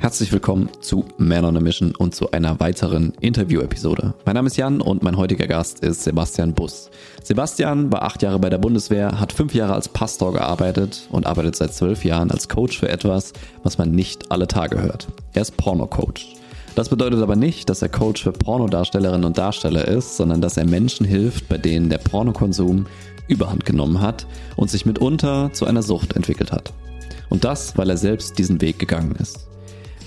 Herzlich willkommen zu Man on a Mission und zu einer weiteren Interview-Episode. Mein Name ist Jan und mein heutiger Gast ist Sebastian Bus. Sebastian war acht Jahre bei der Bundeswehr, hat fünf Jahre als Pastor gearbeitet und arbeitet seit zwölf Jahren als Coach für etwas, was man nicht alle Tage hört. Er ist Porno-Coach. Das bedeutet aber nicht, dass er Coach für Pornodarstellerinnen und Darsteller ist, sondern dass er Menschen hilft, bei denen der Pornokonsum überhand genommen hat und sich mitunter zu einer Sucht entwickelt hat. Und das, weil er selbst diesen Weg gegangen ist.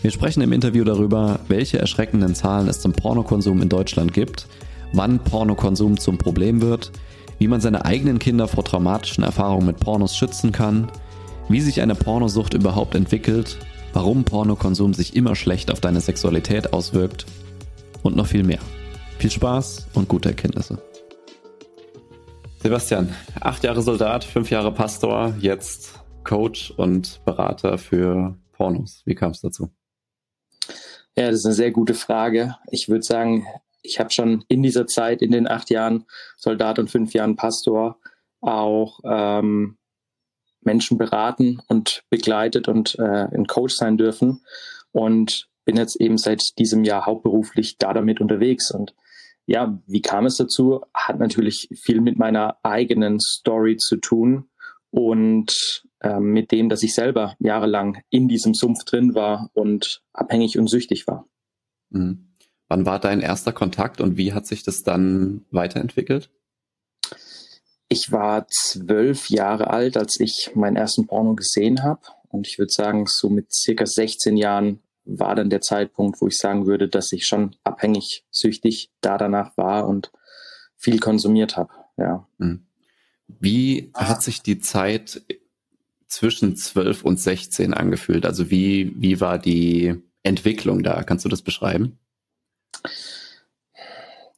Wir sprechen im Interview darüber, welche erschreckenden Zahlen es zum Pornokonsum in Deutschland gibt, wann Pornokonsum zum Problem wird, wie man seine eigenen Kinder vor traumatischen Erfahrungen mit Pornos schützen kann, wie sich eine Pornosucht überhaupt entwickelt, warum Pornokonsum sich immer schlecht auf deine Sexualität auswirkt und noch viel mehr. Viel Spaß und gute Erkenntnisse. Sebastian, acht Jahre Soldat, fünf Jahre Pastor, jetzt Coach und Berater für Pornos. Wie kam es dazu? Ja, das ist eine sehr gute Frage. Ich würde sagen, ich habe schon in dieser Zeit, in den acht Jahren Soldat und fünf Jahren Pastor, auch ähm, Menschen beraten und begleitet und äh, ein Coach sein dürfen. Und bin jetzt eben seit diesem Jahr hauptberuflich da damit unterwegs. Und ja, wie kam es dazu? Hat natürlich viel mit meiner eigenen Story zu tun und ähm, mit dem, dass ich selber jahrelang in diesem Sumpf drin war und abhängig und süchtig war. Mhm. Wann war dein erster Kontakt und wie hat sich das dann weiterentwickelt? Ich war zwölf Jahre alt, als ich meinen ersten Porno gesehen habe. Und ich würde sagen, so mit circa 16 Jahren war dann der Zeitpunkt, wo ich sagen würde, dass ich schon abhängig, süchtig da danach war und viel konsumiert habe. Ja. Mhm. Wie hat sich die Zeit zwischen 12 und 16 angefühlt? Also wie, wie war die Entwicklung da? Kannst du das beschreiben?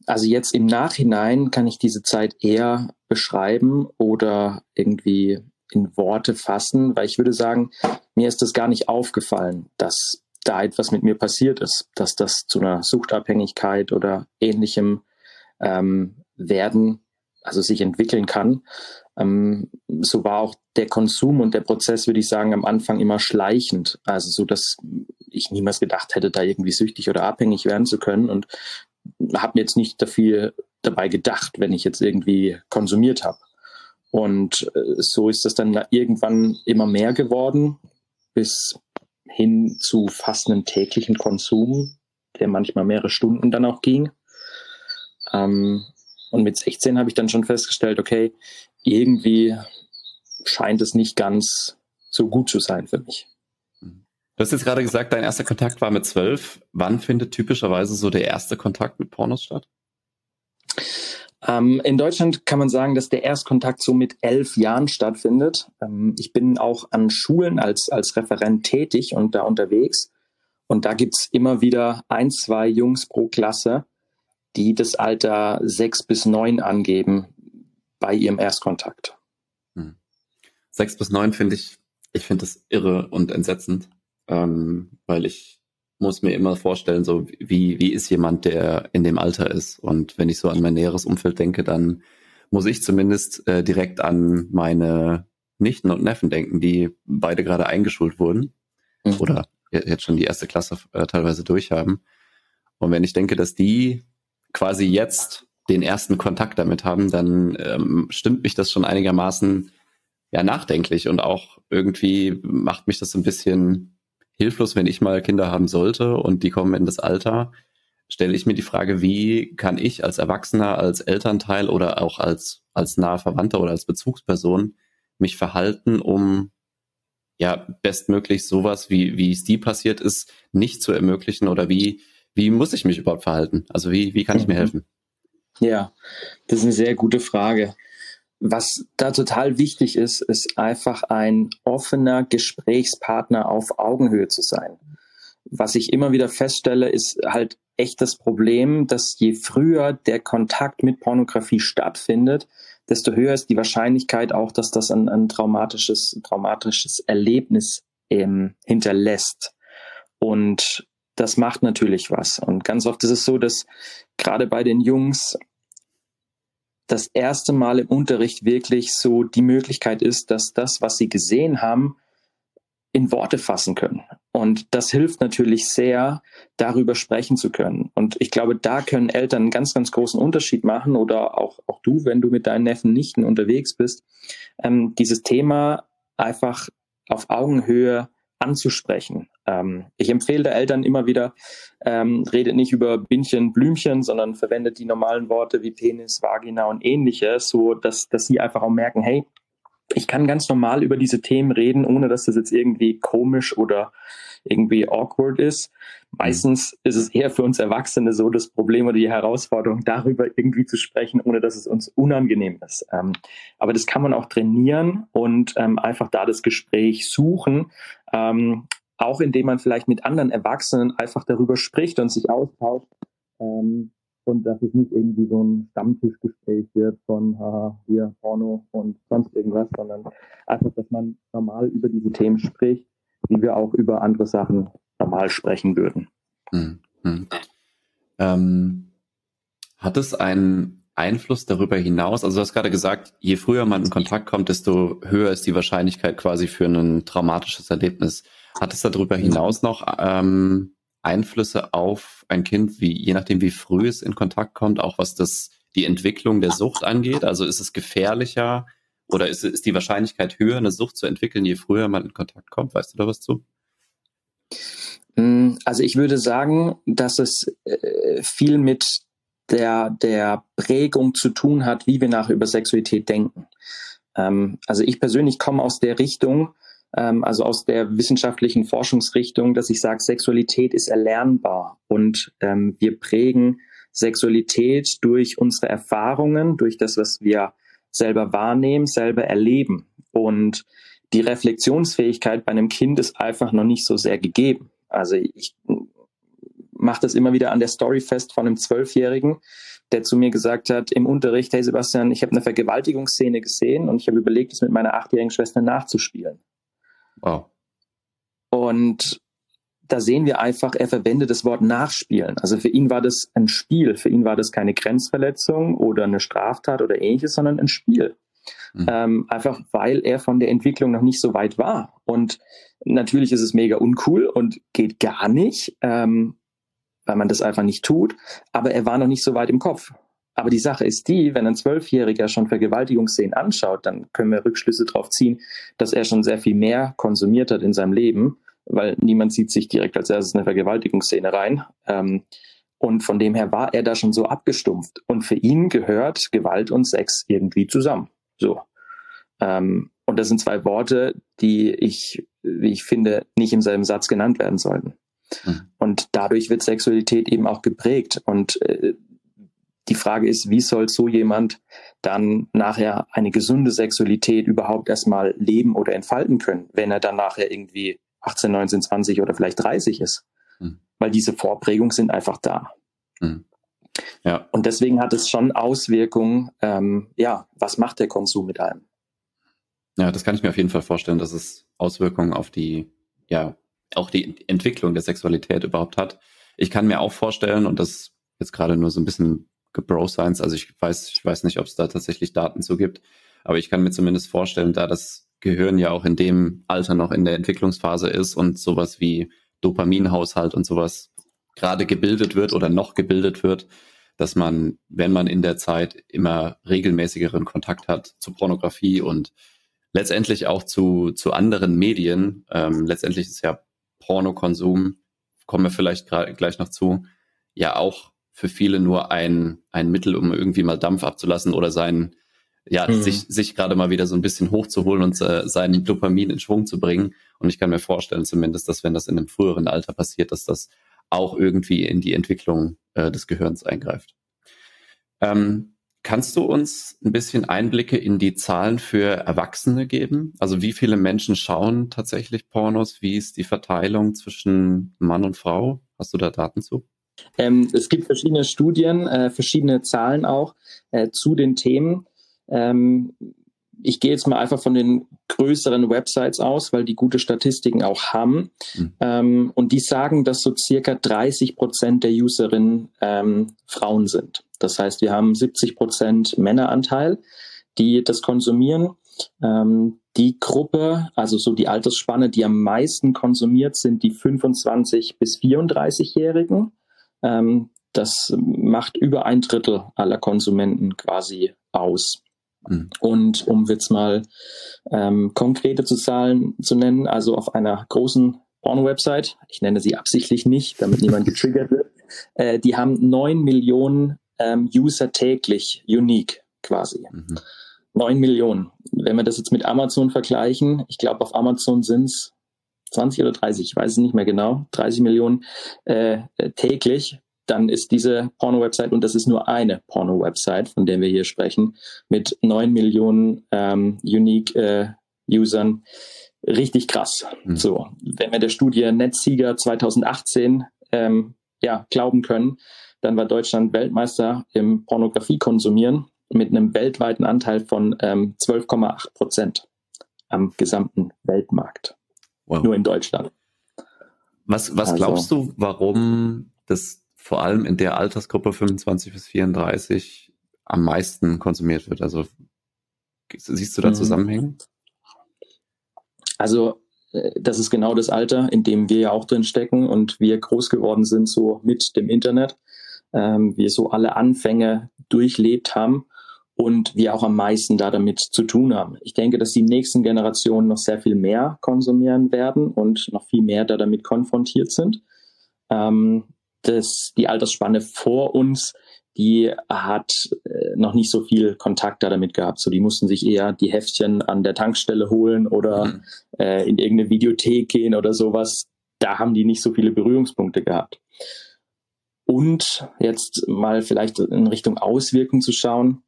Also jetzt im Nachhinein kann ich diese Zeit eher beschreiben oder irgendwie in Worte fassen, weil ich würde sagen, mir ist das gar nicht aufgefallen, dass da etwas mit mir passiert ist, dass das zu einer Suchtabhängigkeit oder ähnlichem ähm, werden also sich entwickeln kann. Ähm, so war auch der Konsum und der Prozess, würde ich sagen, am Anfang immer schleichend. Also so, dass ich niemals gedacht hätte, da irgendwie süchtig oder abhängig werden zu können und habe mir jetzt nicht dafür dabei gedacht, wenn ich jetzt irgendwie konsumiert habe. Und äh, so ist das dann irgendwann immer mehr geworden, bis hin zu fast einem täglichen Konsum, der manchmal mehrere Stunden dann auch ging. Ähm, und mit 16 habe ich dann schon festgestellt, okay, irgendwie scheint es nicht ganz so gut zu sein für mich. Du hast jetzt gerade gesagt, dein erster Kontakt war mit zwölf. Wann findet typischerweise so der erste Kontakt mit Pornos statt? Ähm, in Deutschland kann man sagen, dass der Erstkontakt so mit elf Jahren stattfindet. Ähm, ich bin auch an Schulen als, als Referent tätig und da unterwegs. Und da gibt's immer wieder ein, zwei Jungs pro Klasse, die das Alter sechs bis neun angeben bei ihrem Erstkontakt. Hm. Sechs bis neun finde ich, ich finde das irre und entsetzend, ähm, weil ich muss mir immer vorstellen, so wie, wie ist jemand, der in dem Alter ist. Und wenn ich so an mein näheres Umfeld denke, dann muss ich zumindest äh, direkt an meine Nichten und Neffen denken, die beide gerade eingeschult wurden mhm. oder jetzt schon die erste Klasse äh, teilweise durchhaben. Und wenn ich denke, dass die quasi jetzt den ersten Kontakt damit haben, dann ähm, stimmt mich das schon einigermaßen ja nachdenklich und auch irgendwie macht mich das ein bisschen hilflos, wenn ich mal Kinder haben sollte und die kommen in das Alter, stelle ich mir die Frage, wie kann ich als Erwachsener, als Elternteil oder auch als als nahe Verwandter oder als Bezugsperson mich verhalten, um ja bestmöglich sowas, wie wie es die passiert ist, nicht zu ermöglichen oder wie wie muss ich mich überhaupt verhalten? Also wie, wie kann ich mir mhm. helfen? Ja, das ist eine sehr gute Frage. Was da total wichtig ist, ist einfach ein offener Gesprächspartner auf Augenhöhe zu sein. Was ich immer wieder feststelle, ist halt echt das Problem, dass je früher der Kontakt mit Pornografie stattfindet, desto höher ist die Wahrscheinlichkeit auch, dass das ein, ein traumatisches, traumatisches Erlebnis ähm, hinterlässt. Und das macht natürlich was. Und ganz oft ist es so, dass gerade bei den Jungs das erste Mal im Unterricht wirklich so die Möglichkeit ist, dass das, was sie gesehen haben, in Worte fassen können. Und das hilft natürlich sehr, darüber sprechen zu können. Und ich glaube, da können Eltern einen ganz, ganz großen Unterschied machen oder auch, auch du, wenn du mit deinen Neffen, Nichten unterwegs bist, ähm, dieses Thema einfach auf Augenhöhe anzusprechen. Ähm, ich empfehle der Eltern immer wieder, ähm, redet nicht über Bindchen, Blümchen, sondern verwendet die normalen Worte wie Penis, Vagina und ähnliches, so dass, dass sie einfach auch merken, hey, ich kann ganz normal über diese Themen reden, ohne dass das jetzt irgendwie komisch oder irgendwie awkward ist. Meistens ist es eher für uns Erwachsene so das Problem oder die Herausforderung, darüber irgendwie zu sprechen, ohne dass es uns unangenehm ist. Ähm, aber das kann man auch trainieren und ähm, einfach da das Gespräch suchen. Ähm, auch indem man vielleicht mit anderen Erwachsenen einfach darüber spricht und sich austauscht. Ähm, und dass es nicht irgendwie so ein Stammtischgespräch wird von haha, hier Porno und sonst irgendwas, sondern einfach, dass man normal über diese Themen spricht, wie wir auch über andere Sachen normal sprechen würden. Hm, hm. Ähm, hat es einen Einfluss darüber hinaus? Also du hast gerade gesagt, je früher man in Kontakt kommt, desto höher ist die Wahrscheinlichkeit quasi für ein traumatisches Erlebnis. Hat es darüber hinaus noch ähm, Einflüsse auf ein Kind, wie je nachdem wie früh es in Kontakt kommt, auch was das die Entwicklung der Sucht angeht? Also ist es gefährlicher oder ist, ist die Wahrscheinlichkeit höher, eine Sucht zu entwickeln, je früher man in Kontakt kommt? Weißt du da was zu? Mm, also ich würde sagen, dass es äh, viel mit der, der Prägung zu tun hat, wie wir nach über Sexualität denken. Ähm, also ich persönlich komme aus der Richtung, ähm, also aus der wissenschaftlichen Forschungsrichtung, dass ich sage, Sexualität ist erlernbar und ähm, wir prägen Sexualität durch unsere Erfahrungen, durch das, was wir selber wahrnehmen, selber erleben. Und die Reflexionsfähigkeit bei einem Kind ist einfach noch nicht so sehr gegeben. Also ich mache das immer wieder an der Story fest von einem Zwölfjährigen, der zu mir gesagt hat im Unterricht, hey Sebastian, ich habe eine Vergewaltigungsszene gesehen und ich habe überlegt, es mit meiner achtjährigen Schwester nachzuspielen. Wow. Und da sehen wir einfach, er verwendet das Wort nachspielen. Also für ihn war das ein Spiel. Für ihn war das keine Grenzverletzung oder eine Straftat oder ähnliches, sondern ein Spiel. Mhm. Ähm, einfach weil er von der Entwicklung noch nicht so weit war. Und natürlich ist es mega uncool und geht gar nicht, ähm, weil man das einfach nicht tut. Aber er war noch nicht so weit im Kopf. Aber die Sache ist die, wenn ein Zwölfjähriger schon Vergewaltigungsszenen anschaut, dann können wir Rückschlüsse darauf ziehen, dass er schon sehr viel mehr konsumiert hat in seinem Leben weil niemand zieht sich direkt als erstes eine Vergewaltigungsszene rein. Ähm, und von dem her war er da schon so abgestumpft. Und für ihn gehört Gewalt und Sex irgendwie zusammen. So. Ähm, und das sind zwei Worte, die ich, wie ich finde, nicht im selben Satz genannt werden sollten. Mhm. Und dadurch wird Sexualität eben auch geprägt. Und äh, die Frage ist, wie soll so jemand dann nachher eine gesunde Sexualität überhaupt erstmal leben oder entfalten können, wenn er dann nachher irgendwie 18, 19, 20 oder vielleicht 30 ist. Mhm. Weil diese Vorprägungen sind einfach da. Mhm. Ja. Und deswegen hat es schon Auswirkungen, ähm, ja, was macht der Konsum mit einem? Ja, das kann ich mir auf jeden Fall vorstellen, dass es Auswirkungen auf die, ja, auch die Entwicklung der Sexualität überhaupt hat. Ich kann mir auch vorstellen, und das jetzt gerade nur so ein bisschen Bro Science, also ich weiß, ich weiß nicht, ob es da tatsächlich Daten zu gibt, aber ich kann mir zumindest vorstellen, da das Gehirn ja auch in dem Alter noch in der Entwicklungsphase ist und sowas wie Dopaminhaushalt und sowas gerade gebildet wird oder noch gebildet wird, dass man, wenn man in der Zeit immer regelmäßigeren Kontakt hat zu Pornografie und letztendlich auch zu, zu anderen Medien, ähm, letztendlich ist ja Pornokonsum, kommen wir vielleicht gleich noch zu, ja auch für viele nur ein, ein Mittel, um irgendwie mal Dampf abzulassen oder seinen ja, mhm. sich, sich gerade mal wieder so ein bisschen hochzuholen und äh, seinen Dopamin in Schwung zu bringen. Und ich kann mir vorstellen zumindest, dass wenn das in einem früheren Alter passiert, dass das auch irgendwie in die Entwicklung äh, des Gehirns eingreift. Ähm, kannst du uns ein bisschen Einblicke in die Zahlen für Erwachsene geben? Also wie viele Menschen schauen tatsächlich Pornos? Wie ist die Verteilung zwischen Mann und Frau? Hast du da Daten zu? Ähm, es gibt verschiedene Studien, äh, verschiedene Zahlen auch äh, zu den Themen. Ähm, ich gehe jetzt mal einfach von den größeren Websites aus, weil die gute Statistiken auch haben. Mhm. Ähm, und die sagen, dass so circa 30 Prozent der Userinnen ähm, Frauen sind. Das heißt, wir haben 70 Prozent Männeranteil, die das konsumieren. Ähm, die Gruppe, also so die Altersspanne, die am meisten konsumiert, sind die 25 bis 34-Jährigen. Ähm, das macht über ein Drittel aller Konsumenten quasi aus. Mhm. Und um jetzt mal ähm, konkrete Zahlen zu nennen, also auf einer großen Porno-Website, ich nenne sie absichtlich nicht, damit niemand getriggert wird, äh, die haben neun Millionen ähm, User täglich, unique quasi. Mhm. 9 Millionen. Wenn wir das jetzt mit Amazon vergleichen, ich glaube auf Amazon sind es 20 oder 30, ich weiß es nicht mehr genau, 30 Millionen äh, täglich, dann ist diese Porno-Website, und das ist nur eine Porno-Website, von der wir hier sprechen, mit 9 Millionen ähm, Unique-Usern, äh, richtig krass. Mhm. So, wenn wir der Studie Netzsieger 2018 ähm, ja, glauben können, dann war Deutschland Weltmeister im Pornografie konsumieren mit einem weltweiten Anteil von ähm, 12,8 Prozent am gesamten Weltmarkt. Wow. Nur in Deutschland. Was, was also, glaubst du, warum das vor allem in der Altersgruppe 25 bis 34 am meisten konsumiert wird? Also siehst du da mhm. Zusammenhänge? Also äh, das ist genau das Alter, in dem wir ja auch drin stecken und wir groß geworden sind so mit dem Internet. Ähm, wir so alle Anfänge durchlebt haben und wir auch am meisten da damit zu tun haben. Ich denke, dass die nächsten Generationen noch sehr viel mehr konsumieren werden und noch viel mehr da damit konfrontiert sind. Ähm, das, die Altersspanne vor uns, die hat äh, noch nicht so viel Kontakt da damit gehabt. So, die mussten sich eher die Heftchen an der Tankstelle holen oder mhm. äh, in irgendeine Videothek gehen oder sowas. Da haben die nicht so viele Berührungspunkte gehabt. Und jetzt mal vielleicht in Richtung Auswirkung zu schauen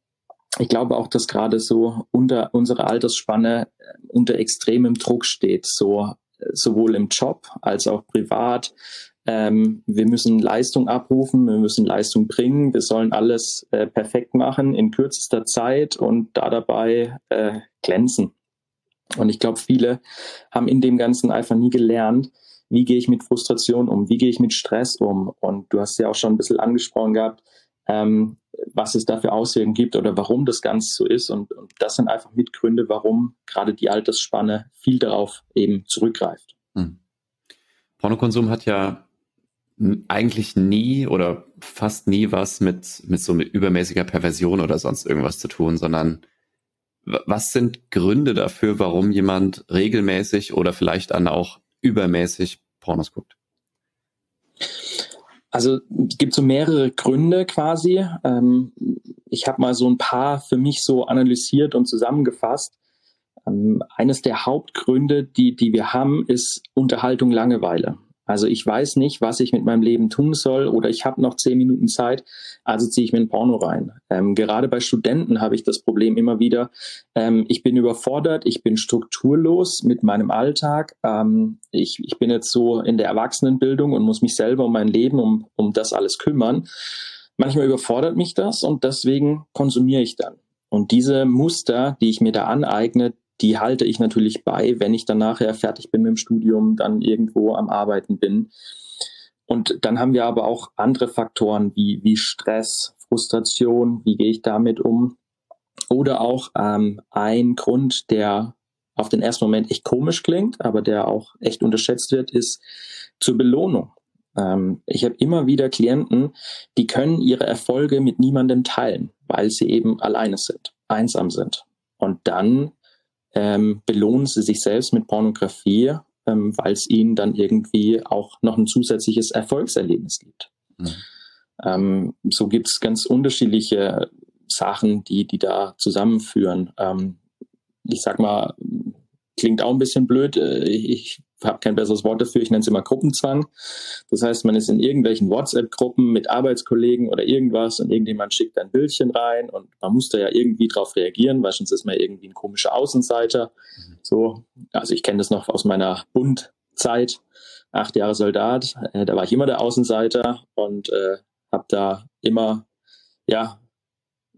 ich glaube auch, dass gerade so unter unserer Altersspanne äh, unter extremem Druck steht, so äh, sowohl im Job als auch privat. Ähm, wir müssen Leistung abrufen, wir müssen Leistung bringen, wir sollen alles äh, perfekt machen in kürzester Zeit und da dabei äh, glänzen. Und ich glaube, viele haben in dem Ganzen einfach nie gelernt, wie gehe ich mit Frustration um, wie gehe ich mit Stress um. Und du hast ja auch schon ein bisschen angesprochen gehabt, ähm, was es da für Auswirkungen gibt oder warum das Ganze so ist. Und, und das sind einfach Mitgründe, warum gerade die Altersspanne viel darauf eben zurückgreift. Hm. Pornokonsum hat ja eigentlich nie oder fast nie was mit, mit so übermäßiger Perversion oder sonst irgendwas zu tun, sondern was sind Gründe dafür, warum jemand regelmäßig oder vielleicht dann auch übermäßig Pornos guckt? Also es gibt so mehrere Gründe quasi. Ähm, ich habe mal so ein paar für mich so analysiert und zusammengefasst. Ähm, eines der Hauptgründe, die, die wir haben, ist Unterhaltung Langeweile. Also ich weiß nicht, was ich mit meinem Leben tun soll oder ich habe noch zehn Minuten Zeit, also ziehe ich mir ein Porno rein. Ähm, gerade bei Studenten habe ich das Problem immer wieder. Ähm, ich bin überfordert, ich bin strukturlos mit meinem Alltag. Ähm, ich, ich bin jetzt so in der Erwachsenenbildung und muss mich selber um mein Leben, um, um das alles kümmern. Manchmal überfordert mich das und deswegen konsumiere ich dann. Und diese Muster, die ich mir da aneigne, die halte ich natürlich bei, wenn ich dann nachher fertig bin mit dem Studium, dann irgendwo am Arbeiten bin. Und dann haben wir aber auch andere Faktoren wie, wie Stress, Frustration, wie gehe ich damit um? Oder auch ähm, ein Grund, der auf den ersten Moment echt komisch klingt, aber der auch echt unterschätzt wird, ist zur Belohnung. Ähm, ich habe immer wieder Klienten, die können ihre Erfolge mit niemandem teilen, weil sie eben alleine sind, einsam sind. Und dann ähm, belohnen sie sich selbst mit Pornografie, ähm, weil es ihnen dann irgendwie auch noch ein zusätzliches Erfolgserlebnis gibt. Mhm. Ähm, so gibt es ganz unterschiedliche Sachen, die, die da zusammenführen. Ähm, ich sag mal, klingt auch ein bisschen blöd. Äh, ich habe kein besseres Wort dafür, ich nenne es immer Gruppenzwang. Das heißt, man ist in irgendwelchen WhatsApp-Gruppen mit Arbeitskollegen oder irgendwas und irgendjemand schickt ein Bildchen rein und man muss da ja irgendwie drauf reagieren, weil sonst ist man irgendwie ein komischer Außenseiter. Mhm. So, also ich kenne das noch aus meiner Bundzeit, acht Jahre Soldat, äh, da war ich immer der Außenseiter und äh, habe da immer, ja,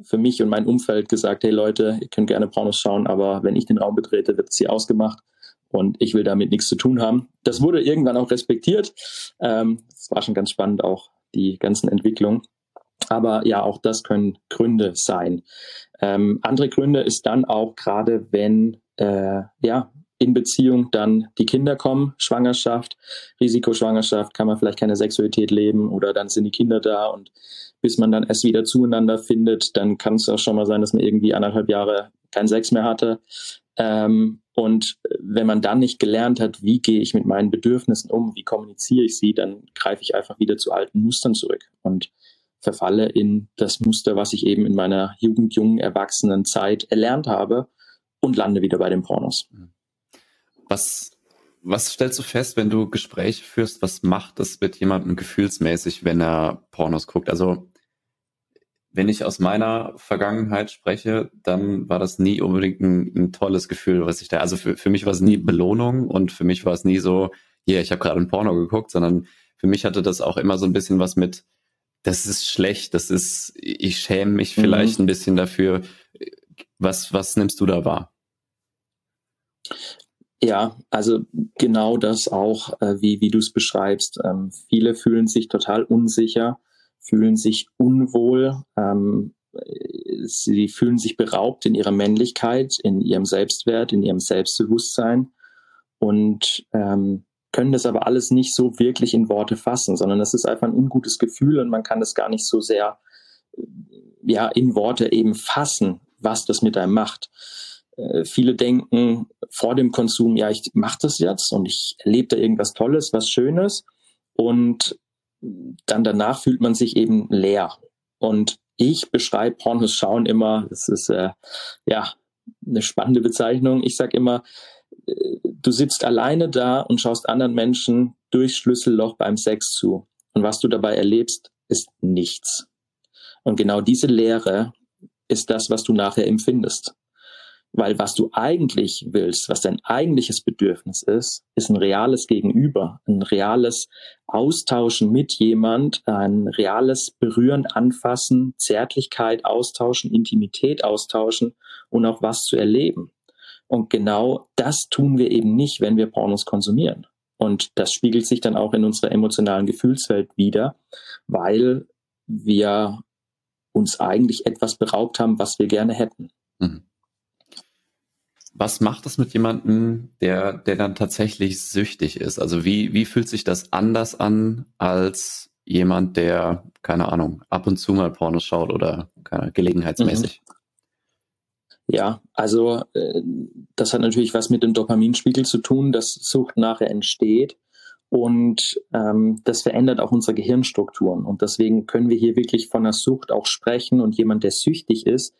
für mich und mein Umfeld gesagt, hey Leute, ihr könnt gerne Pornos schauen, aber wenn ich den Raum betrete, wird es hier ausgemacht und ich will damit nichts zu tun haben. Das wurde irgendwann auch respektiert. Ähm, das war schon ganz spannend, auch die ganzen Entwicklungen. Aber ja, auch das können Gründe sein. Ähm, andere Gründe ist dann auch gerade, wenn äh, ja in Beziehung dann die Kinder kommen, Schwangerschaft, Risikoschwangerschaft, kann man vielleicht keine Sexualität leben oder dann sind die Kinder da und bis man dann erst wieder zueinander findet, dann kann es auch schon mal sein, dass man irgendwie anderthalb Jahre keinen Sex mehr hatte. Ähm, und wenn man dann nicht gelernt hat, wie gehe ich mit meinen Bedürfnissen um, wie kommuniziere ich sie, dann greife ich einfach wieder zu alten Mustern zurück und verfalle in das Muster, was ich eben in meiner Jugend, jungen, erwachsenen Zeit erlernt habe und lande wieder bei den Pornos. Was, was stellst du fest, wenn du Gespräche führst? Was macht das mit jemandem gefühlsmäßig, wenn er Pornos guckt? Also wenn ich aus meiner Vergangenheit spreche, dann war das nie unbedingt ein, ein tolles Gefühl, was ich da, also für, für mich war es nie Belohnung und für mich war es nie so, ja, yeah, ich habe gerade ein Porno geguckt, sondern für mich hatte das auch immer so ein bisschen was mit, das ist schlecht, das ist, ich schäme mich vielleicht mhm. ein bisschen dafür. Was, was nimmst du da wahr? Ja, also genau das auch, äh, wie, wie du es beschreibst. Ähm, viele fühlen sich total unsicher fühlen sich unwohl, ähm, sie fühlen sich beraubt in ihrer Männlichkeit, in ihrem Selbstwert, in ihrem Selbstbewusstsein und ähm, können das aber alles nicht so wirklich in Worte fassen, sondern das ist einfach ein ungutes Gefühl und man kann das gar nicht so sehr ja in Worte eben fassen, was das mit einem macht. Äh, viele denken vor dem Konsum, ja, ich mache das jetzt und ich erlebe da irgendwas Tolles, was Schönes und dann danach fühlt man sich eben leer. Und ich beschreibe Pornos schauen immer, das ist äh, ja eine spannende Bezeichnung. Ich sage immer, äh, du sitzt alleine da und schaust anderen Menschen durchs Schlüsselloch beim Sex zu. Und was du dabei erlebst, ist nichts. Und genau diese Leere ist das, was du nachher empfindest. Weil was du eigentlich willst, was dein eigentliches Bedürfnis ist, ist ein reales Gegenüber, ein reales Austauschen mit jemand, ein reales Berühren, Anfassen, Zärtlichkeit austauschen, Intimität austauschen und auch was zu erleben. Und genau das tun wir eben nicht, wenn wir Pornos konsumieren. Und das spiegelt sich dann auch in unserer emotionalen Gefühlswelt wieder, weil wir uns eigentlich etwas beraubt haben, was wir gerne hätten. Mhm. Was macht das mit jemandem, der, der dann tatsächlich süchtig ist? Also wie, wie fühlt sich das anders an als jemand, der, keine Ahnung, ab und zu mal Pornos schaut oder keine, gelegenheitsmäßig? Mhm. Ja, also äh, das hat natürlich was mit dem Dopaminspiegel zu tun, dass Sucht nachher entsteht. Und ähm, das verändert auch unsere Gehirnstrukturen. Und deswegen können wir hier wirklich von einer Sucht auch sprechen. Und jemand, der süchtig ist,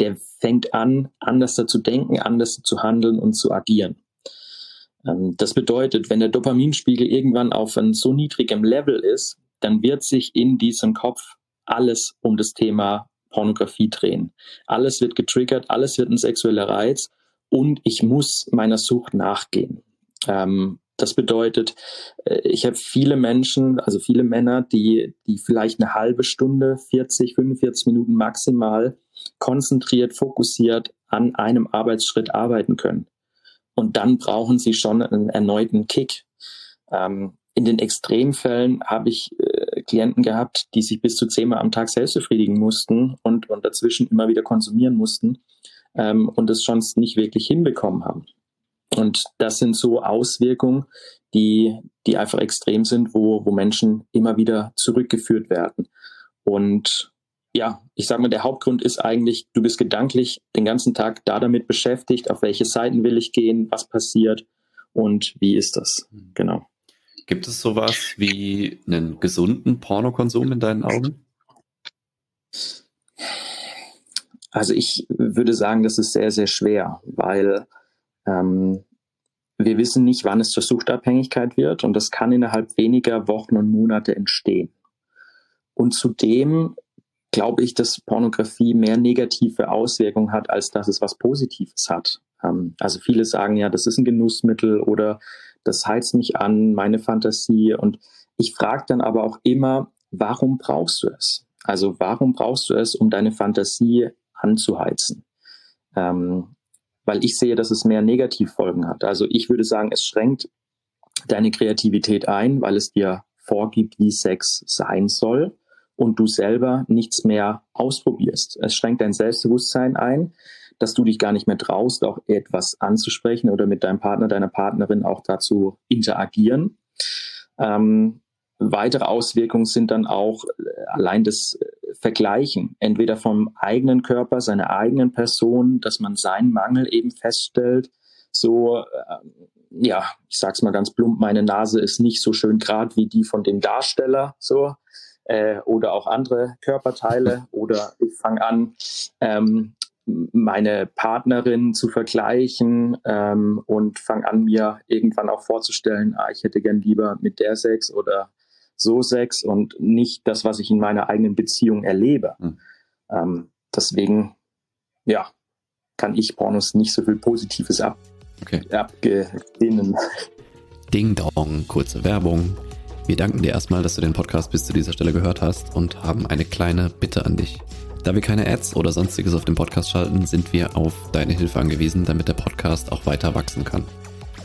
der fängt an, anders zu denken, anders zu handeln und zu agieren. Ähm, das bedeutet, wenn der Dopaminspiegel irgendwann auf einem so niedrigem Level ist, dann wird sich in diesem Kopf alles um das Thema Pornografie drehen. Alles wird getriggert, alles wird ein sexueller Reiz und ich muss meiner Sucht nachgehen. Ähm, das bedeutet, äh, ich habe viele Menschen, also viele Männer, die, die vielleicht eine halbe Stunde, 40, 45 Minuten maximal konzentriert, fokussiert an einem Arbeitsschritt arbeiten können. Und dann brauchen sie schon einen erneuten Kick. Ähm, in den Extremfällen habe ich äh, Klienten gehabt, die sich bis zu zehnmal am Tag selbst befriedigen mussten und, und dazwischen immer wieder konsumieren mussten ähm, und es schon nicht wirklich hinbekommen haben. Und das sind so Auswirkungen, die, die einfach extrem sind, wo, wo Menschen immer wieder zurückgeführt werden. Und ja, ich sage mal, der Hauptgrund ist eigentlich, du bist gedanklich den ganzen Tag da damit beschäftigt, auf welche Seiten will ich gehen, was passiert und wie ist das. Mhm. Genau. Gibt es sowas wie einen gesunden Pornokonsum in deinen Augen? Also ich würde sagen, das ist sehr, sehr schwer, weil ähm, wir wissen nicht, wann es zur Suchtabhängigkeit wird und das kann innerhalb weniger Wochen und Monate entstehen. Und zudem glaube ich, dass Pornografie mehr negative Auswirkungen hat, als dass es was Positives hat. Ähm, also viele sagen ja, das ist ein Genussmittel oder das heizt mich an, meine Fantasie. Und ich frage dann aber auch immer, warum brauchst du es? Also warum brauchst du es, um deine Fantasie anzuheizen? Ähm, weil ich sehe, dass es mehr Negativfolgen hat. Also ich würde sagen, es schränkt deine Kreativität ein, weil es dir vorgibt, wie Sex sein soll und du selber nichts mehr ausprobierst. Es schränkt dein Selbstbewusstsein ein, dass du dich gar nicht mehr traust, auch etwas anzusprechen oder mit deinem Partner, deiner Partnerin auch dazu interagieren. Ähm, weitere Auswirkungen sind dann auch äh, allein das äh, Vergleichen, entweder vom eigenen Körper, seiner eigenen Person, dass man seinen Mangel eben feststellt, so, äh, ja, ich sag's mal ganz plump, meine Nase ist nicht so schön gerade wie die von dem Darsteller, so, äh, oder auch andere Körperteile, oder ich fange an, ähm, meine Partnerin zu vergleichen ähm, und fange an, mir irgendwann auch vorzustellen, ah, ich hätte gern lieber mit der Sex oder so Sex und nicht das, was ich in meiner eigenen Beziehung erlebe. Mhm. Ähm, deswegen, ja, kann ich Pornos nicht so viel Positives ab okay. abgewinnen. Ding Dong, kurze Werbung. Wir danken dir erstmal, dass du den Podcast bis zu dieser Stelle gehört hast und haben eine kleine Bitte an dich. Da wir keine Ads oder sonstiges auf dem Podcast schalten, sind wir auf deine Hilfe angewiesen, damit der Podcast auch weiter wachsen kann.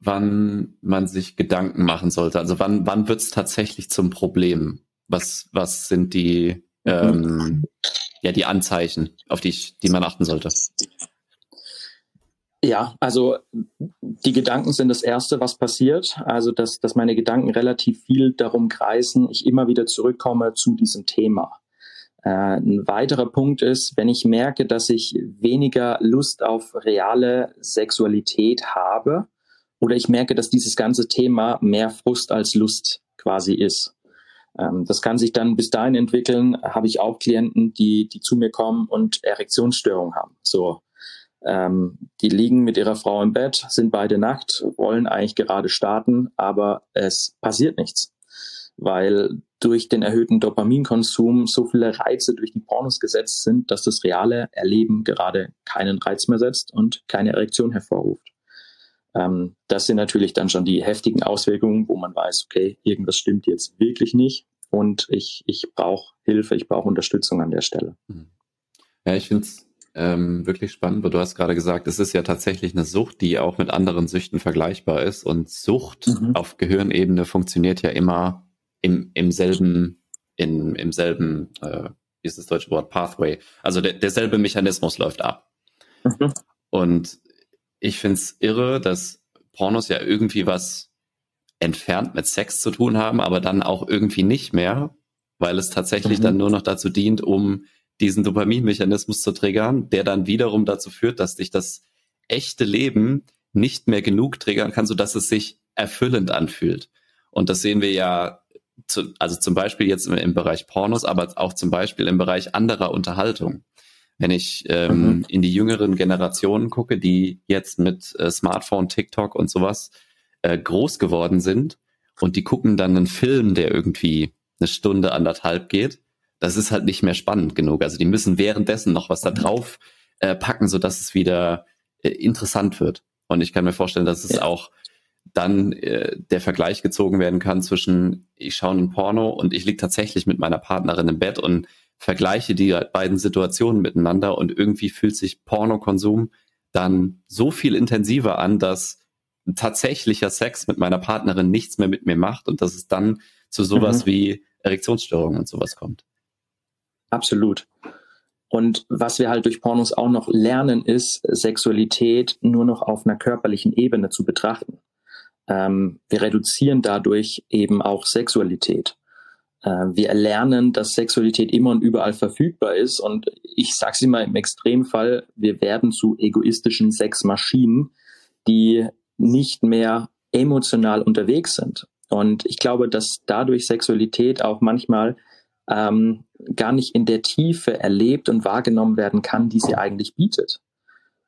wann man sich Gedanken machen sollte? Also wann, wann wird es tatsächlich zum Problem? Was, was sind die ähm, ja, die Anzeichen, auf die, ich, die man achten sollte? Ja, also die Gedanken sind das Erste, was passiert. Also, dass, dass meine Gedanken relativ viel darum kreisen, ich immer wieder zurückkomme zu diesem Thema. Äh, ein weiterer Punkt ist, wenn ich merke, dass ich weniger Lust auf reale Sexualität habe oder ich merke, dass dieses ganze Thema mehr Frust als Lust quasi ist. Ähm, das kann sich dann bis dahin entwickeln, habe ich auch Klienten, die, die zu mir kommen und Erektionsstörungen haben. So, ähm, die liegen mit ihrer Frau im Bett, sind beide nackt, wollen eigentlich gerade starten, aber es passiert nichts, weil durch den erhöhten Dopaminkonsum so viele Reize durch die Pornos gesetzt sind, dass das reale Erleben gerade keinen Reiz mehr setzt und keine Erektion hervorruft. Ähm, das sind natürlich dann schon die heftigen Auswirkungen, wo man weiß, okay, irgendwas stimmt jetzt wirklich nicht und ich, ich brauche Hilfe, ich brauche Unterstützung an der Stelle. Mhm. Ja, ich finde es ähm, wirklich spannend, weil du hast gerade gesagt, es ist ja tatsächlich eine Sucht, die auch mit anderen Süchten vergleichbar ist und Sucht mhm. auf Gehirnebene funktioniert ja immer im, im selben, in, im selben, äh, wie ist das deutsche Wort, Pathway. Also der, derselbe Mechanismus läuft ab. Mhm. Und ich find's irre, dass Pornos ja irgendwie was entfernt mit Sex zu tun haben, aber dann auch irgendwie nicht mehr, weil es tatsächlich mhm. dann nur noch dazu dient, um diesen Dopaminmechanismus zu triggern, der dann wiederum dazu führt, dass dich das echte Leben nicht mehr genug triggern kann, sodass es sich erfüllend anfühlt. Und das sehen wir ja, zu, also zum Beispiel jetzt im, im Bereich Pornos, aber auch zum Beispiel im Bereich anderer Unterhaltung. Wenn ich ähm, mhm. in die jüngeren Generationen gucke, die jetzt mit äh, Smartphone, TikTok und sowas äh, groß geworden sind und die gucken dann einen Film, der irgendwie eine Stunde, anderthalb geht, das ist halt nicht mehr spannend genug. Also die müssen währenddessen noch was da drauf äh, packen, sodass es wieder äh, interessant wird. Und ich kann mir vorstellen, dass es ja. auch dann äh, der Vergleich gezogen werden kann zwischen ich schaue ein Porno und ich liege tatsächlich mit meiner Partnerin im Bett und vergleiche die beiden Situationen miteinander und irgendwie fühlt sich Pornokonsum dann so viel intensiver an, dass tatsächlicher Sex mit meiner Partnerin nichts mehr mit mir macht und dass es dann zu sowas mhm. wie Erektionsstörungen und sowas kommt. Absolut. Und was wir halt durch Pornos auch noch lernen, ist, Sexualität nur noch auf einer körperlichen Ebene zu betrachten. Ähm, wir reduzieren dadurch eben auch Sexualität. Äh, wir erlernen, dass Sexualität immer und überall verfügbar ist. Und ich sage sie mal im Extremfall, wir werden zu egoistischen Sexmaschinen, die nicht mehr emotional unterwegs sind. Und ich glaube, dass dadurch Sexualität auch manchmal ähm, gar nicht in der Tiefe erlebt und wahrgenommen werden kann, die sie eigentlich bietet.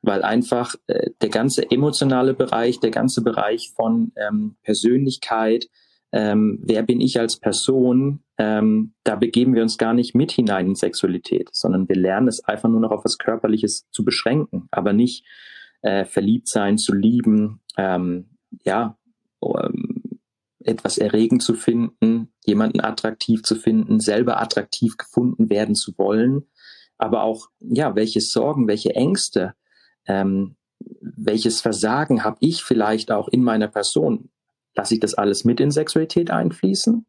Weil einfach äh, der ganze emotionale Bereich, der ganze Bereich von ähm, Persönlichkeit, ähm, wer bin ich als Person, ähm, da begeben wir uns gar nicht mit hinein in Sexualität, sondern wir lernen es einfach nur noch auf was Körperliches zu beschränken, aber nicht äh, verliebt sein, zu lieben, ähm, ja, ähm, etwas erregend zu finden, jemanden attraktiv zu finden, selber attraktiv gefunden werden zu wollen, aber auch, ja, welche Sorgen, welche Ängste, ähm, welches Versagen habe ich vielleicht auch in meiner Person? Lasse ich das alles mit in Sexualität einfließen?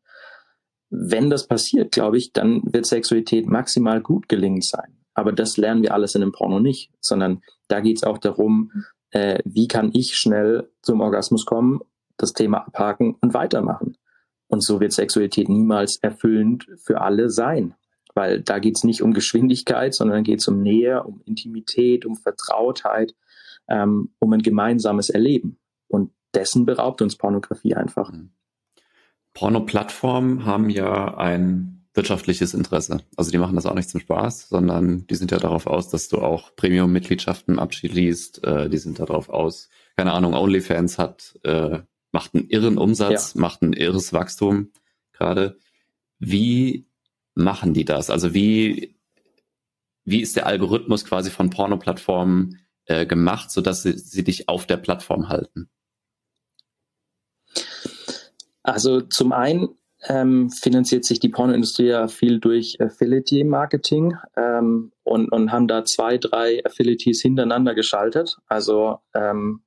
Wenn das passiert, glaube ich, dann wird Sexualität maximal gut gelingend sein. Aber das lernen wir alles in dem Porno nicht, sondern da geht es auch darum, äh, wie kann ich schnell zum Orgasmus kommen, das Thema abhaken und weitermachen. Und so wird Sexualität niemals erfüllend für alle sein. Weil da geht es nicht um Geschwindigkeit, sondern geht es um Nähe, um Intimität, um Vertrautheit, ähm, um ein gemeinsames Erleben. Und dessen beraubt uns Pornografie einfach. Mhm. Porno-Plattformen haben ja ein wirtschaftliches Interesse. Also die machen das auch nicht zum Spaß, sondern die sind ja darauf aus, dass du auch Premium-Mitgliedschaften abschließt. Äh, die sind darauf aus, keine Ahnung, OnlyFans hat, äh, macht einen irren Umsatz, ja. macht ein irres Wachstum gerade. Wie machen die das? Also wie, wie ist der Algorithmus quasi von Porno-Plattformen äh, gemacht, sodass sie, sie dich auf der Plattform halten? Also zum einen ähm, finanziert sich die Pornoindustrie ja viel durch Affiliate-Marketing ähm, und, und haben da zwei, drei Affiliates hintereinander geschaltet. Also ähm,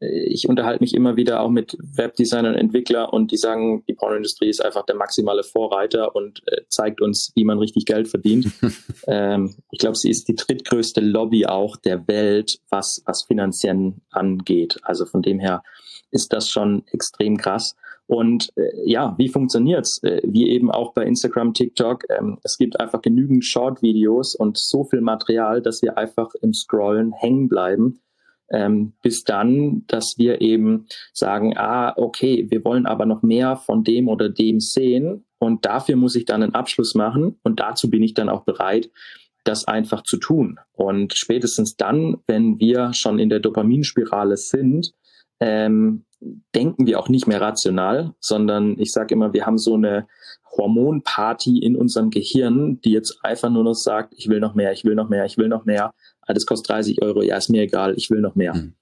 ich unterhalte mich immer wieder auch mit Webdesignern und Entwicklern und die sagen, die Pornoindustrie ist einfach der maximale Vorreiter und äh, zeigt uns, wie man richtig Geld verdient. ähm, ich glaube, sie ist die drittgrößte Lobby auch der Welt, was, was Finanzieren angeht. Also von dem her ist das schon extrem krass. Und äh, ja, wie funktioniert's? Äh, wie eben auch bei Instagram, TikTok. Ähm, es gibt einfach genügend Short-Videos und so viel Material, dass wir einfach im Scrollen hängen bleiben. Ähm, bis dann, dass wir eben sagen, ah, okay, wir wollen aber noch mehr von dem oder dem sehen und dafür muss ich dann einen Abschluss machen und dazu bin ich dann auch bereit, das einfach zu tun. Und spätestens dann, wenn wir schon in der Dopaminspirale sind, ähm, denken wir auch nicht mehr rational, sondern ich sage immer, wir haben so eine Hormonparty in unserem Gehirn, die jetzt einfach nur noch sagt, ich will noch mehr, ich will noch mehr, ich will noch mehr. Ah, das kostet 30 Euro, ja, ist mir egal, ich will noch mehr. Mhm.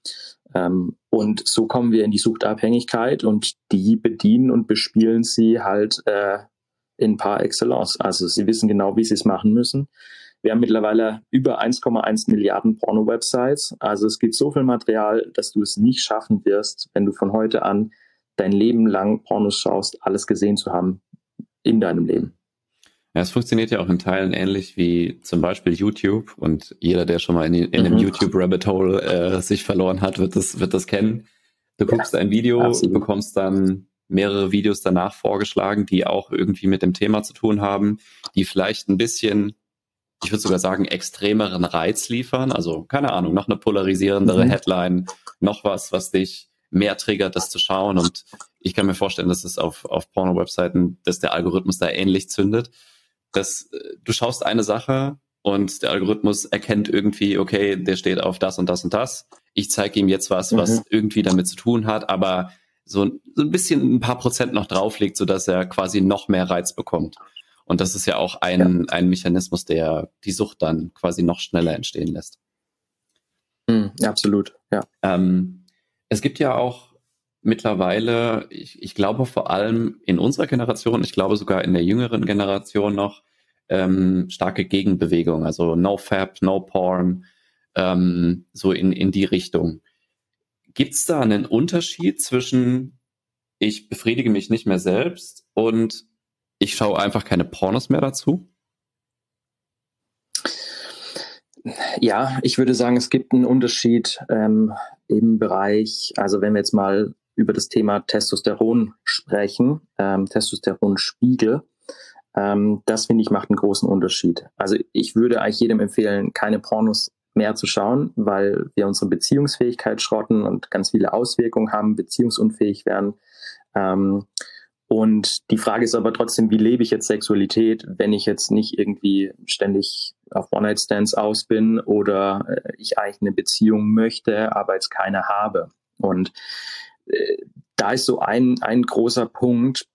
Ähm, und so kommen wir in die Suchtabhängigkeit und die bedienen und bespielen sie halt äh, in par excellence. Also sie wissen genau, wie sie es machen müssen. Wir haben mittlerweile über 1,1 Milliarden Porno-Websites. Also es gibt so viel Material, dass du es nicht schaffen wirst, wenn du von heute an dein Leben lang Pornos schaust, alles gesehen zu haben in deinem Leben. Ja, es funktioniert ja auch in Teilen ähnlich wie zum Beispiel YouTube und jeder, der schon mal in, in einem mhm. YouTube-Rabbit Hole äh, sich verloren hat, wird das, wird das kennen. Du guckst ja, ein Video, absolut. bekommst dann mehrere Videos danach vorgeschlagen, die auch irgendwie mit dem Thema zu tun haben, die vielleicht ein bisschen ich würde sogar sagen, extremeren Reiz liefern. Also, keine Ahnung, noch eine polarisierendere mhm. Headline, noch was, was dich mehr triggert, das zu schauen. Und ich kann mir vorstellen, dass es auf, auf Porno-Webseiten, dass der Algorithmus da ähnlich zündet. Dass äh, du schaust eine Sache und der Algorithmus erkennt irgendwie, okay, der steht auf das und das und das. Ich zeige ihm jetzt was, mhm. was irgendwie damit zu tun hat, aber so, so ein bisschen ein paar Prozent noch drauflegt, sodass er quasi noch mehr Reiz bekommt. Und das ist ja auch ein, ja. ein Mechanismus, der die Sucht dann quasi noch schneller entstehen lässt. Mhm, absolut, ja. Ähm, es gibt ja auch mittlerweile, ich, ich glaube vor allem in unserer Generation, ich glaube sogar in der jüngeren Generation noch, ähm, starke Gegenbewegung, also No Fab, No Porn, ähm, so in, in die Richtung. Gibt es da einen Unterschied zwischen ich befriedige mich nicht mehr selbst und ich schaue einfach keine Pornos mehr dazu? Ja, ich würde sagen, es gibt einen Unterschied ähm, im Bereich, also wenn wir jetzt mal über das Thema Testosteron sprechen, ähm, Testosteronspiegel, ähm, das finde ich macht einen großen Unterschied. Also ich würde eigentlich jedem empfehlen, keine Pornos mehr zu schauen, weil wir unsere Beziehungsfähigkeit schrotten und ganz viele Auswirkungen haben, beziehungsunfähig werden. Ähm, und die Frage ist aber trotzdem, wie lebe ich jetzt Sexualität, wenn ich jetzt nicht irgendwie ständig auf One-Night-Stands aus bin oder äh, ich eigentlich eine Beziehung möchte, aber jetzt keine habe. Und äh, da ist so ein, ein großer Punkt,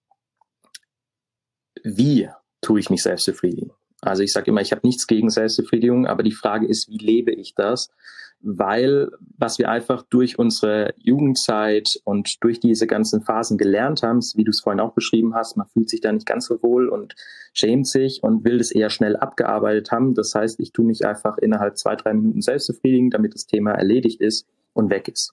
wie tue ich mich selbst befriedigen? Also ich sage immer, ich habe nichts gegen Selbstbefriedigung, aber die Frage ist, wie lebe ich das? Weil was wir einfach durch unsere Jugendzeit und durch diese ganzen Phasen gelernt haben, wie du es vorhin auch beschrieben hast, man fühlt sich da nicht ganz so wohl und schämt sich und will das eher schnell abgearbeitet haben. Das heißt, ich tue mich einfach innerhalb zwei, drei Minuten selbst befriedigen, damit das Thema erledigt ist und weg ist.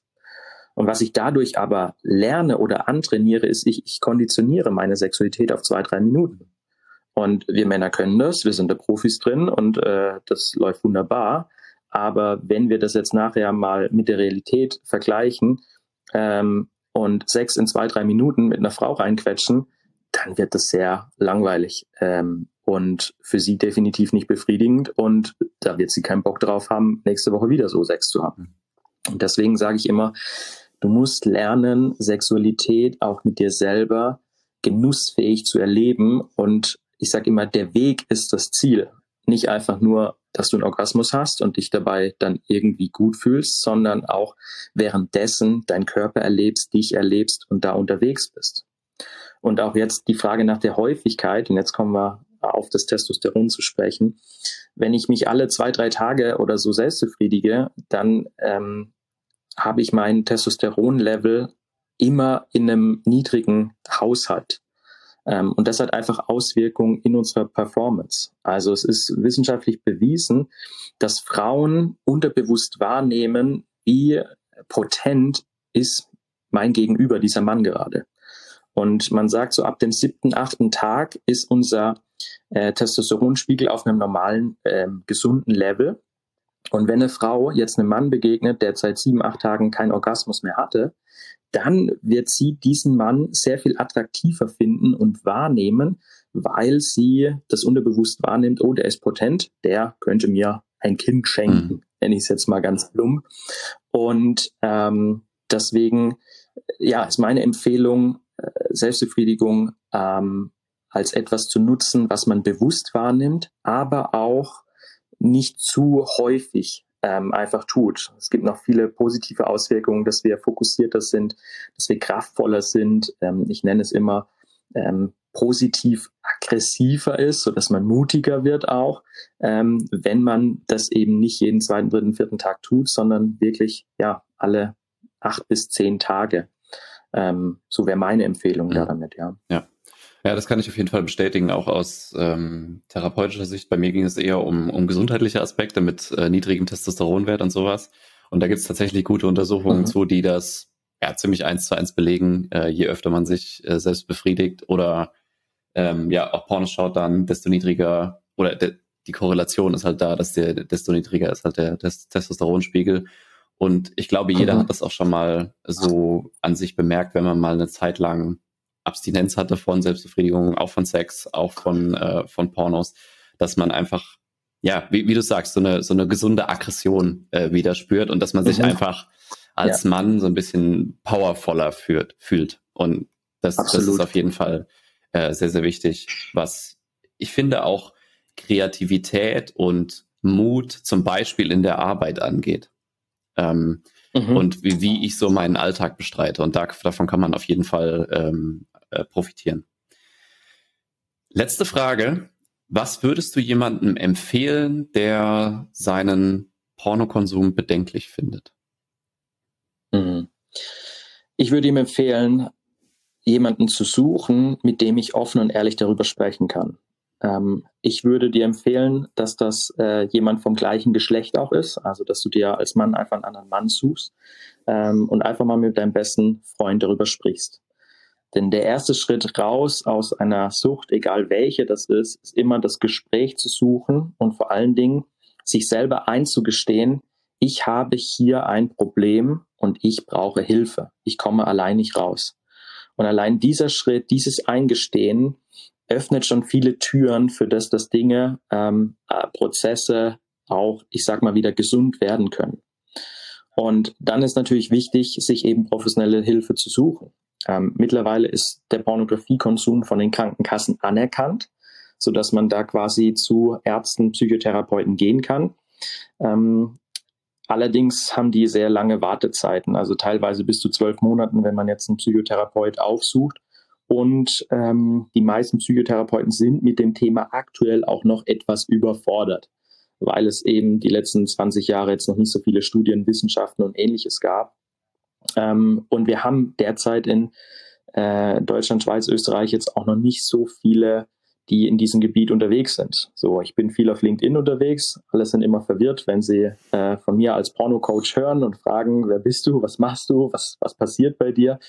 Und was ich dadurch aber lerne oder antrainiere, ist, ich, ich konditioniere meine Sexualität auf zwei, drei Minuten. Und wir Männer können das, wir sind da Profis drin und äh, das läuft wunderbar. Aber wenn wir das jetzt nachher mal mit der Realität vergleichen ähm, und Sex in zwei, drei Minuten mit einer Frau reinquetschen, dann wird das sehr langweilig ähm, und für sie definitiv nicht befriedigend und da wird sie keinen Bock drauf haben, nächste Woche wieder so Sex zu haben. Und deswegen sage ich immer, du musst lernen, Sexualität auch mit dir selber genussfähig zu erleben und ich sage immer, der Weg ist das Ziel. Nicht einfach nur, dass du einen Orgasmus hast und dich dabei dann irgendwie gut fühlst, sondern auch währenddessen dein Körper erlebst, dich erlebst und da unterwegs bist. Und auch jetzt die Frage nach der Häufigkeit, und jetzt kommen wir auf das Testosteron zu sprechen. Wenn ich mich alle zwei, drei Tage oder so selbst befriedige, dann ähm, habe ich mein Testosteronlevel immer in einem niedrigen Haushalt. Ähm, und das hat einfach Auswirkungen in unserer Performance. Also es ist wissenschaftlich bewiesen, dass Frauen unterbewusst wahrnehmen, wie potent ist mein Gegenüber, dieser Mann gerade. Und man sagt so ab dem siebten, achten Tag ist unser äh, Testosteronspiegel auf einem normalen, äh, gesunden Level. Und wenn eine Frau jetzt einem Mann begegnet, der seit sieben, acht Tagen keinen Orgasmus mehr hatte, dann wird sie diesen Mann sehr viel attraktiver finden und wahrnehmen, weil sie das unterbewusst wahrnimmt, oh, der ist potent, der könnte mir ein Kind schenken, mhm. nenne ich es jetzt mal ganz plump. Und ähm, deswegen, ja, ist meine Empfehlung, äh, Selbstbefriedigung ähm, als etwas zu nutzen, was man bewusst wahrnimmt, aber auch nicht zu häufig ähm, einfach tut. Es gibt noch viele positive Auswirkungen, dass wir fokussierter sind, dass wir kraftvoller sind. Ähm, ich nenne es immer ähm, positiv aggressiver ist, so dass man mutiger wird auch, ähm, wenn man das eben nicht jeden zweiten, dritten, vierten Tag tut, sondern wirklich ja alle acht bis zehn Tage. Ähm, so wäre meine Empfehlung mhm. da damit, ja. Ja. Ja, das kann ich auf jeden Fall bestätigen, auch aus ähm, therapeutischer Sicht. Bei mir ging es eher um, um gesundheitliche Aspekte mit äh, niedrigem Testosteronwert und sowas. Und da gibt es tatsächlich gute Untersuchungen mhm. zu, die das ja ziemlich eins zu eins belegen. Äh, je öfter man sich äh, selbst befriedigt oder ähm, ja auch Pornos schaut, dann desto niedriger oder de, die Korrelation ist halt da, dass der desto niedriger ist halt der Testosteronspiegel. Und ich glaube, jeder mhm. hat das auch schon mal so an sich bemerkt, wenn man mal eine Zeit lang Abstinenz hatte von Selbstbefriedigung, auch von Sex, auch von, äh, von Pornos, dass man einfach, ja, wie, wie du sagst, so eine, so eine gesunde Aggression äh, wieder spürt und dass man sich mhm. einfach als ja. Mann so ein bisschen powervoller führt, fühlt. Und das, das ist auf jeden Fall äh, sehr, sehr wichtig. Was ich finde auch Kreativität und Mut zum Beispiel in der Arbeit angeht. Ähm, mhm. Und wie, wie ich so meinen Alltag bestreite. Und da, davon kann man auf jeden Fall ähm, äh, profitieren. Letzte Frage. Was würdest du jemandem empfehlen, der seinen Pornokonsum bedenklich findet? Mhm. Ich würde ihm empfehlen, jemanden zu suchen, mit dem ich offen und ehrlich darüber sprechen kann. Ähm, ich würde dir empfehlen, dass das äh, jemand vom gleichen Geschlecht auch ist, also dass du dir als Mann einfach einen anderen Mann suchst ähm, und einfach mal mit deinem besten Freund darüber sprichst. Denn der erste Schritt raus aus einer Sucht, egal welche das ist, ist immer das Gespräch zu suchen und vor allen Dingen sich selber einzugestehen, ich habe hier ein Problem und ich brauche Hilfe. Ich komme allein nicht raus. Und allein dieser Schritt, dieses Eingestehen, öffnet schon viele Türen für das, dass Dinge, ähm, äh, Prozesse auch, ich sag mal, wieder gesund werden können. Und dann ist natürlich wichtig, sich eben professionelle Hilfe zu suchen. Ähm, mittlerweile ist der Pornografiekonsum von den Krankenkassen anerkannt, so dass man da quasi zu Ärzten, Psychotherapeuten gehen kann. Ähm, allerdings haben die sehr lange Wartezeiten, also teilweise bis zu zwölf Monaten, wenn man jetzt einen Psychotherapeut aufsucht. und ähm, die meisten Psychotherapeuten sind mit dem Thema aktuell auch noch etwas überfordert, weil es eben die letzten 20 Jahre jetzt noch nicht so viele Studien, Wissenschaften und ähnliches gab. Ähm, und wir haben derzeit in äh, Deutschland, Schweiz, Österreich jetzt auch noch nicht so viele, die in diesem Gebiet unterwegs sind. So, ich bin viel auf LinkedIn unterwegs. Alle sind immer verwirrt, wenn sie äh, von mir als Porno-Coach hören und fragen, wer bist du, was machst du, was, was passiert bei dir.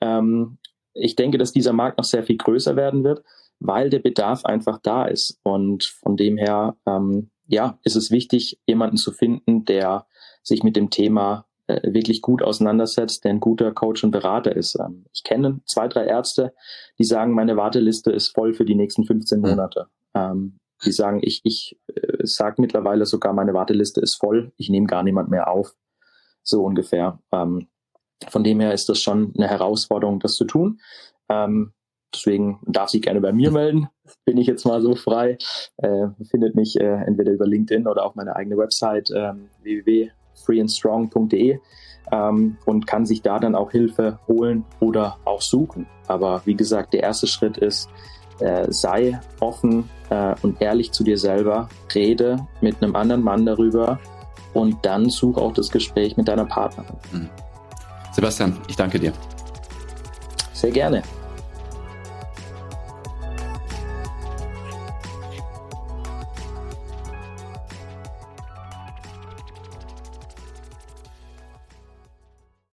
Ähm, ich denke, dass dieser Markt noch sehr viel größer werden wird, weil der Bedarf einfach da ist. Und von dem her, ähm, ja, ist es wichtig, jemanden zu finden, der sich mit dem Thema äh, wirklich gut auseinandersetzt, der ein guter Coach und Berater ist. Ähm, ich kenne zwei, drei Ärzte, die sagen, meine Warteliste ist voll für die nächsten 15 hm. Monate. Ähm, die sagen, ich, ich äh, sage mittlerweile sogar, meine Warteliste ist voll, ich nehme gar niemand mehr auf. So ungefähr. Ähm, von dem her ist das schon eine Herausforderung, das zu tun. Ähm, deswegen darf sie gerne bei mir melden. Bin ich jetzt mal so frei. Äh, findet mich äh, entweder über LinkedIn oder auf meiner eigenen Website ähm, www.freeandstrong.de ähm, und kann sich da dann auch Hilfe holen oder auch suchen. Aber wie gesagt, der erste Schritt ist, äh, sei offen äh, und ehrlich zu dir selber, rede mit einem anderen Mann darüber und dann such auch das Gespräch mit deiner Partnerin. Mhm. Sebastian, ich danke dir. Sehr gerne.